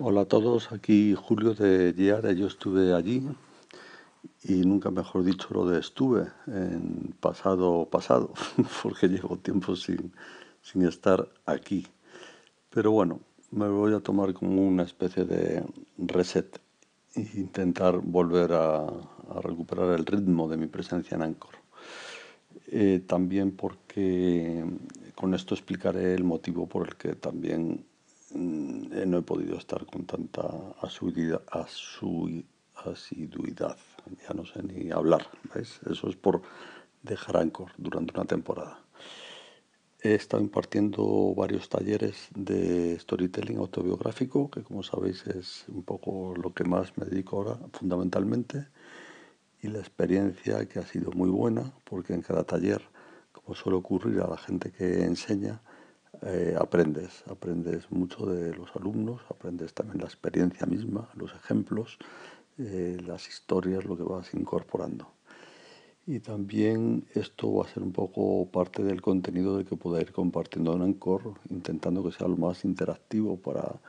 Hola a todos, aquí Julio de Guiara. Yo estuve allí y nunca mejor dicho lo de estuve en pasado pasado, porque llevo tiempo sin, sin estar aquí. Pero bueno, me voy a tomar como una especie de reset e intentar volver a, recuperar el ritmo de mi presencia en Anchor. Eh, también porque con esto explicaré el motivo por el que también eh, no he podido estar con tanta asiduidad, asiduidad, ya no sé ni hablar, ¿veis? Eso es por dejar Anchor durante una temporada. He estado impartiendo varios talleres de storytelling autobiográfico, que como sabéis es un poco lo que más me dedico ahora fundamentalmente, y la experiencia que ha sido muy buena, porque en cada taller, como suele ocurrir a la gente que enseña, eh, aprendes, aprendes mucho de los alumnos, aprendes también la experiencia misma, los ejemplos, eh, las historias, lo que vas incorporando. Y también esto va a ser un poco parte del contenido del que pueda ir compartiendo en Anchor, intentando que sea lo más interactivo para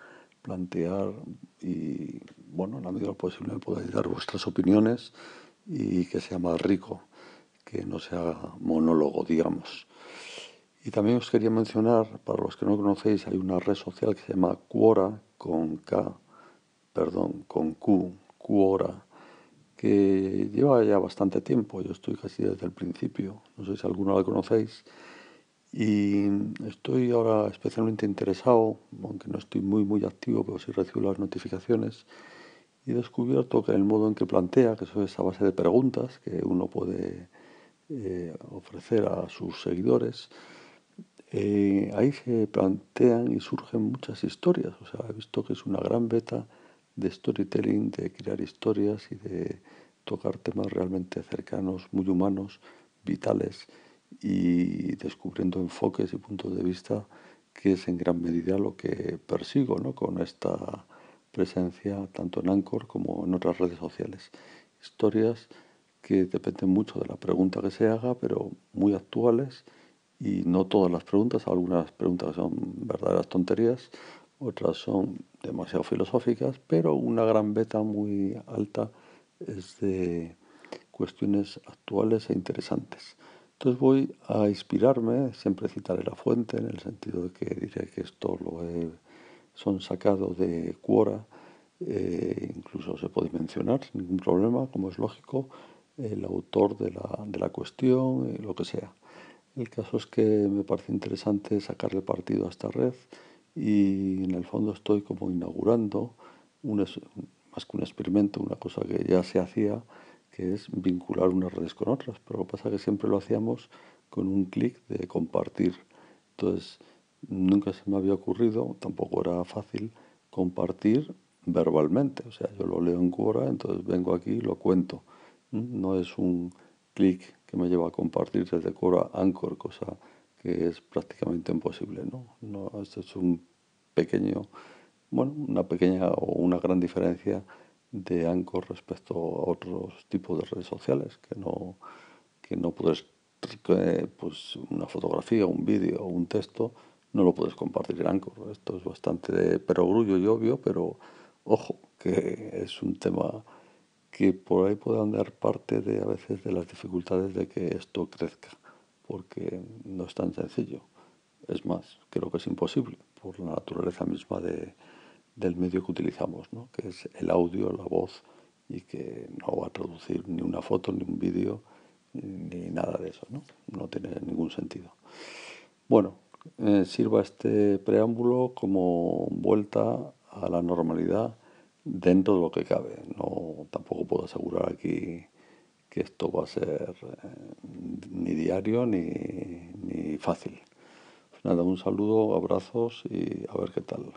plantear y, bueno, en la medida de posible podáis dar vuestras opiniones y que sea más rico, que no sea monólogo, digamos. Y también os quería mencionar, para los que no conocéis, hay una red social que se llama Quora, con K, perdón, con Q, Quora, que lleva ya bastante tiempo, yo estoy casi desde el principio, no sé si alguno la conocéis, y estoy ahora especialmente interesado, aunque no estoy muy muy activo, pero sí recibo las notificaciones, y he descubierto que el modo en que plantea, que es a base de preguntas que uno puede eh, ofrecer a sus seguidores, eh, ahí se plantean y surgen muchas historias. O sea, he visto que es una gran beta de storytelling, de crear historias y de tocar temas realmente cercanos, muy humanos, vitales y descubriendo enfoques y puntos de vista que es en gran medida lo que persigo ¿no? con esta presencia tanto en Anchor como en otras redes sociales. Historias que dependen mucho de la pregunta que se haga, pero muy actuales y no todas las preguntas, algunas preguntas son verdaderas tonterías, otras son demasiado filosóficas, pero una gran beta muy alta es de cuestiones actuales e interesantes. Entonces voy a inspirarme, siempre citaré la fuente en el sentido de que diré que esto lo son sacados de Quora, eh, incluso se puede mencionar sin ningún problema, como es lógico, el autor de la, de la cuestión, eh, lo que sea. El caso es que me parece interesante sacarle partido a esta red y en el fondo estoy como inaugurando un, más que un experimento, una cosa que ya se hacía, que es vincular unas redes con otras, pero lo que pasa es que siempre lo hacíamos con un clic de compartir. Entonces, nunca se me había ocurrido, tampoco era fácil, compartir verbalmente. O sea, yo lo leo en Quora, entonces vengo aquí y lo cuento. No es un clic me lleva a compartir desde Cora Anchor, cosa que es prácticamente imposible. ¿no? No, esto es un pequeño, bueno, una pequeña o una gran diferencia de Anchor respecto a otros tipos de redes sociales, que no, que no puedes, pues una fotografía, un vídeo un texto, no lo puedes compartir en Anchor. Esto es bastante perogrullo y obvio, pero ojo, que es un tema que por ahí puedan dar parte de a veces de las dificultades de que esto crezca, porque no es tan sencillo. Es más, creo que es imposible por la naturaleza misma de, del medio que utilizamos, ¿no? que es el audio, la voz, y que no va a traducir ni una foto, ni un vídeo, ni nada de eso. No, no tiene ningún sentido. Bueno, eh, sirva este preámbulo como vuelta a la normalidad dentro de lo que cabe. No, tampoco puedo asegurar aquí que esto va a ser eh, ni diario ni, ni fácil. Nada, un saludo, abrazos y a ver qué tal.